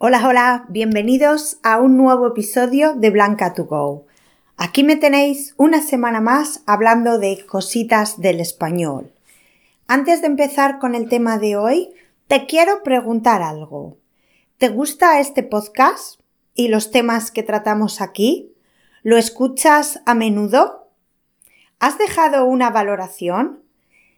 Hola, hola, bienvenidos a un nuevo episodio de Blanca to Go. Aquí me tenéis una semana más hablando de cositas del español. Antes de empezar con el tema de hoy, te quiero preguntar algo. ¿Te gusta este podcast y los temas que tratamos aquí? ¿Lo escuchas a menudo? ¿Has dejado una valoración?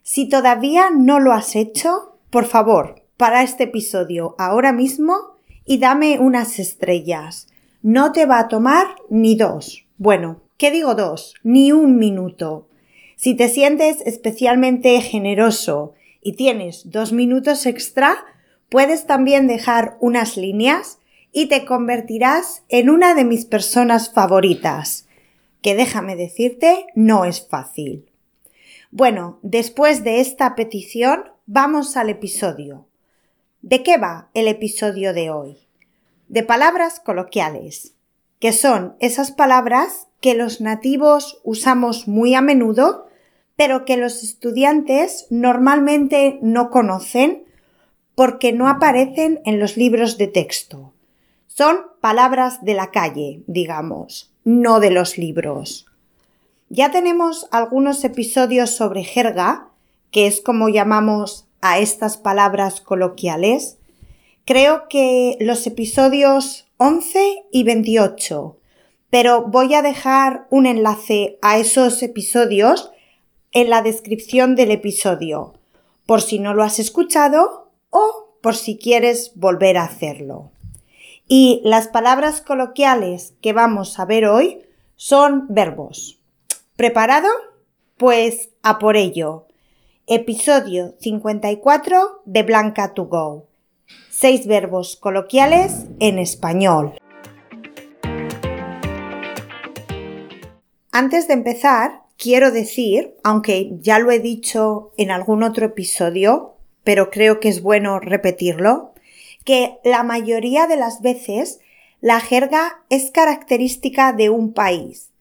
Si todavía no lo has hecho, por favor, para este episodio ahora mismo y dame unas estrellas. No te va a tomar ni dos. Bueno, ¿qué digo dos? Ni un minuto. Si te sientes especialmente generoso y tienes dos minutos extra, puedes también dejar unas líneas y te convertirás en una de mis personas favoritas, que déjame decirte, no es fácil. Bueno, después de esta petición, vamos al episodio. ¿De qué va el episodio de hoy? De palabras coloquiales, que son esas palabras que los nativos usamos muy a menudo, pero que los estudiantes normalmente no conocen porque no aparecen en los libros de texto. Son palabras de la calle, digamos, no de los libros. Ya tenemos algunos episodios sobre jerga, que es como llamamos a estas palabras coloquiales, creo que los episodios 11 y 28, pero voy a dejar un enlace a esos episodios en la descripción del episodio, por si no lo has escuchado o por si quieres volver a hacerlo. Y las palabras coloquiales que vamos a ver hoy son verbos. ¿Preparado? Pues a por ello. Episodio 54 de Blanca to Go. Seis verbos coloquiales en español. Antes de empezar, quiero decir, aunque ya lo he dicho en algún otro episodio, pero creo que es bueno repetirlo, que la mayoría de las veces la jerga es característica de un país.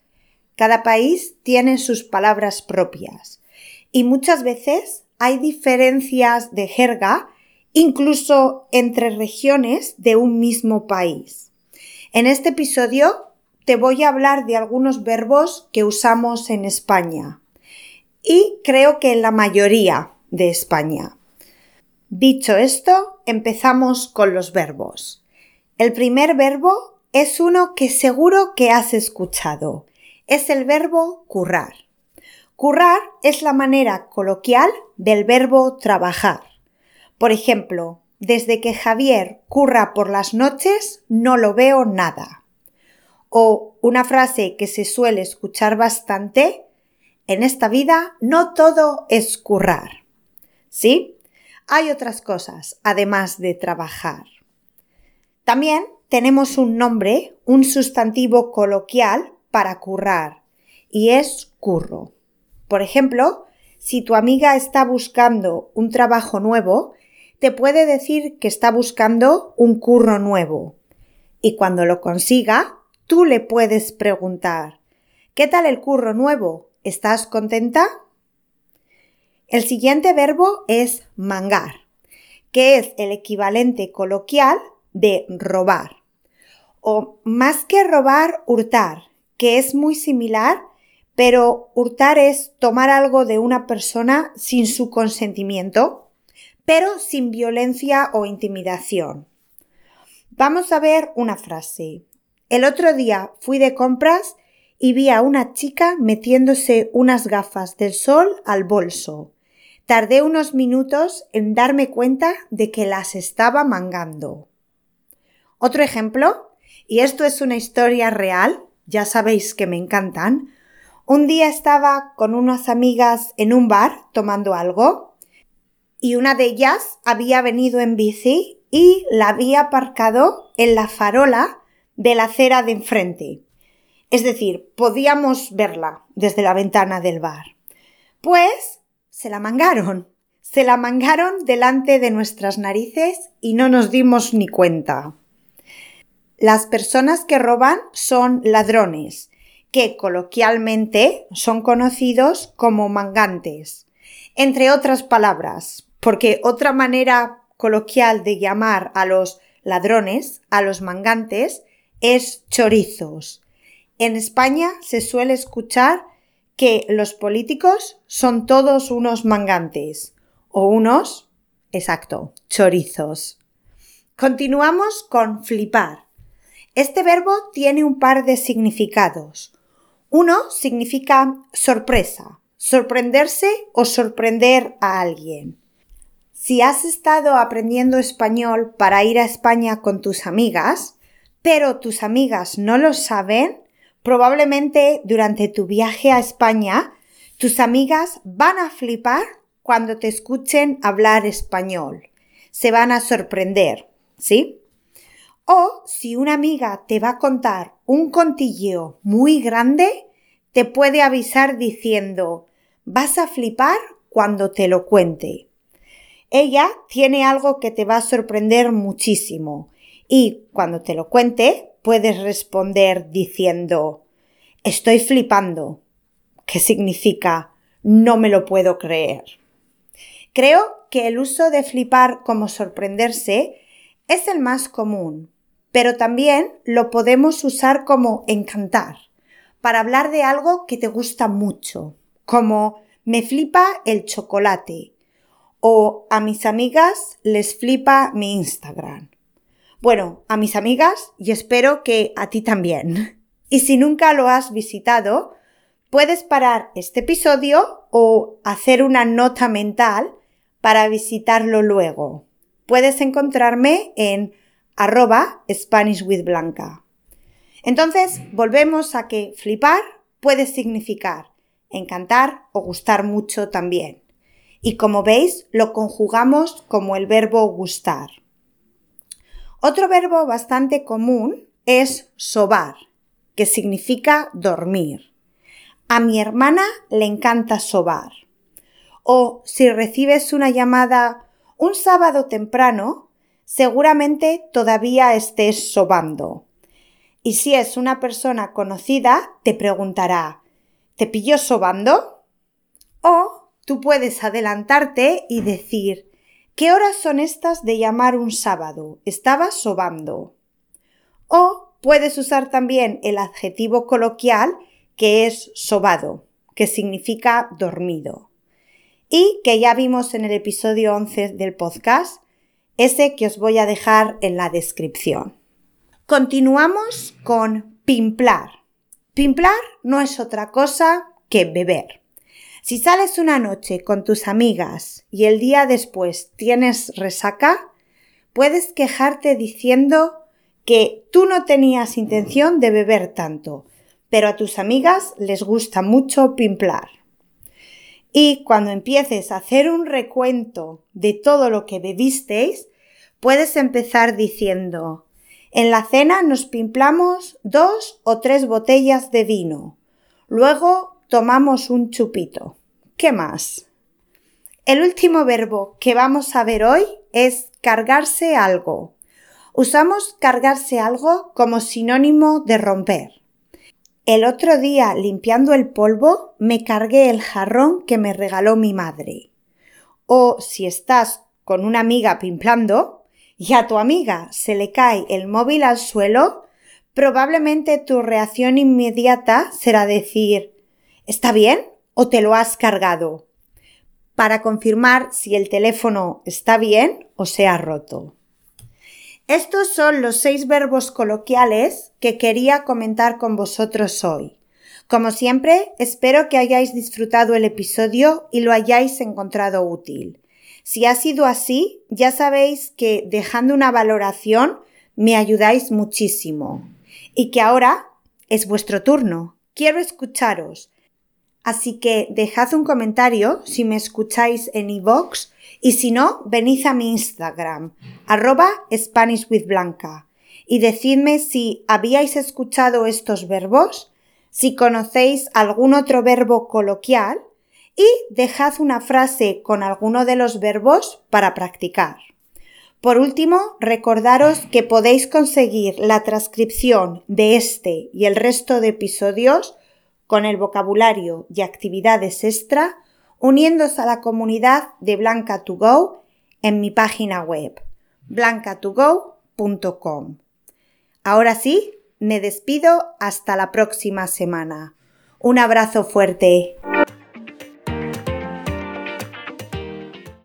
Cada país tiene sus palabras propias y muchas veces hay diferencias de jerga incluso entre regiones de un mismo país. En este episodio te voy a hablar de algunos verbos que usamos en España y creo que en la mayoría de España. Dicho esto, empezamos con los verbos. El primer verbo es uno que seguro que has escuchado. Es el verbo currar. Currar es la manera coloquial del verbo trabajar. Por ejemplo, desde que Javier curra por las noches no lo veo nada. O una frase que se suele escuchar bastante, en esta vida no todo es currar. ¿Sí? Hay otras cosas además de trabajar. También tenemos un nombre, un sustantivo coloquial para currar, y es curro. Por ejemplo, si tu amiga está buscando un trabajo nuevo, te puede decir que está buscando un curro nuevo. Y cuando lo consiga, tú le puedes preguntar ¿Qué tal el curro nuevo? ¿Estás contenta? El siguiente verbo es mangar, que es el equivalente coloquial de robar. O más que robar, hurtar, que es muy similar pero hurtar es tomar algo de una persona sin su consentimiento, pero sin violencia o intimidación. Vamos a ver una frase. El otro día fui de compras y vi a una chica metiéndose unas gafas del sol al bolso. Tardé unos minutos en darme cuenta de que las estaba mangando. Otro ejemplo, y esto es una historia real, ya sabéis que me encantan, un día estaba con unas amigas en un bar tomando algo y una de ellas había venido en bici y la había aparcado en la farola de la acera de enfrente. Es decir, podíamos verla desde la ventana del bar. Pues se la mangaron. Se la mangaron delante de nuestras narices y no nos dimos ni cuenta. Las personas que roban son ladrones que coloquialmente son conocidos como mangantes, entre otras palabras, porque otra manera coloquial de llamar a los ladrones, a los mangantes, es chorizos. En España se suele escuchar que los políticos son todos unos mangantes o unos, exacto, chorizos. Continuamos con flipar. Este verbo tiene un par de significados. Uno significa sorpresa, sorprenderse o sorprender a alguien. Si has estado aprendiendo español para ir a España con tus amigas, pero tus amigas no lo saben, probablemente durante tu viaje a España tus amigas van a flipar cuando te escuchen hablar español. Se van a sorprender, ¿sí? O si una amiga te va a contar un contillo muy grande, te puede avisar diciendo, vas a flipar cuando te lo cuente. Ella tiene algo que te va a sorprender muchísimo y cuando te lo cuente puedes responder diciendo, estoy flipando, ¿Qué significa no me lo puedo creer. Creo que el uso de flipar como sorprenderse es el más común, pero también lo podemos usar como encantar, para hablar de algo que te gusta mucho, como me flipa el chocolate o a mis amigas les flipa mi Instagram. Bueno, a mis amigas y espero que a ti también. Y si nunca lo has visitado, puedes parar este episodio o hacer una nota mental para visitarlo luego. Puedes encontrarme en arroba Spanish with Blanca. Entonces, volvemos a que flipar puede significar encantar o gustar mucho también. Y como veis, lo conjugamos como el verbo gustar. Otro verbo bastante común es sobar, que significa dormir. A mi hermana le encanta sobar. O si recibes una llamada un sábado temprano, seguramente todavía estés sobando. Y si es una persona conocida, te preguntará ¿Te pillo sobando? O tú puedes adelantarte y decir ¿Qué horas son estas de llamar un sábado? Estaba sobando. O puedes usar también el adjetivo coloquial que es sobado, que significa dormido. Y que ya vimos en el episodio 11 del podcast, ese que os voy a dejar en la descripción. Continuamos con pimplar. Pimplar no es otra cosa que beber. Si sales una noche con tus amigas y el día después tienes resaca, puedes quejarte diciendo que tú no tenías intención de beber tanto, pero a tus amigas les gusta mucho pimplar. Y cuando empieces a hacer un recuento de todo lo que bebisteis, puedes empezar diciendo en la cena nos pimplamos dos o tres botellas de vino. Luego tomamos un chupito. ¿Qué más? El último verbo que vamos a ver hoy es cargarse algo. Usamos cargarse algo como sinónimo de romper. El otro día, limpiando el polvo, me cargué el jarrón que me regaló mi madre. O si estás con una amiga pimplando y a tu amiga se le cae el móvil al suelo, probablemente tu reacción inmediata será decir ¿Está bien? o te lo has cargado para confirmar si el teléfono está bien o se ha roto. Estos son los seis verbos coloquiales que quería comentar con vosotros hoy. Como siempre, espero que hayáis disfrutado el episodio y lo hayáis encontrado útil. Si ha sido así, ya sabéis que dejando una valoración me ayudáis muchísimo. Y que ahora es vuestro turno. Quiero escucharos. Así que dejad un comentario si me escucháis en iVoox y si no, venid a mi Instagram, arroba SpanishWithBlanca, y decidme si habíais escuchado estos verbos, si conocéis algún otro verbo coloquial y dejad una frase con alguno de los verbos para practicar. Por último, recordaros que podéis conseguir la transcripción de este y el resto de episodios con el vocabulario y actividades extra, uniéndose a la comunidad de Blanca 2 Go en mi página web blancatogo.com. Ahora sí, me despido hasta la próxima semana. Un abrazo fuerte.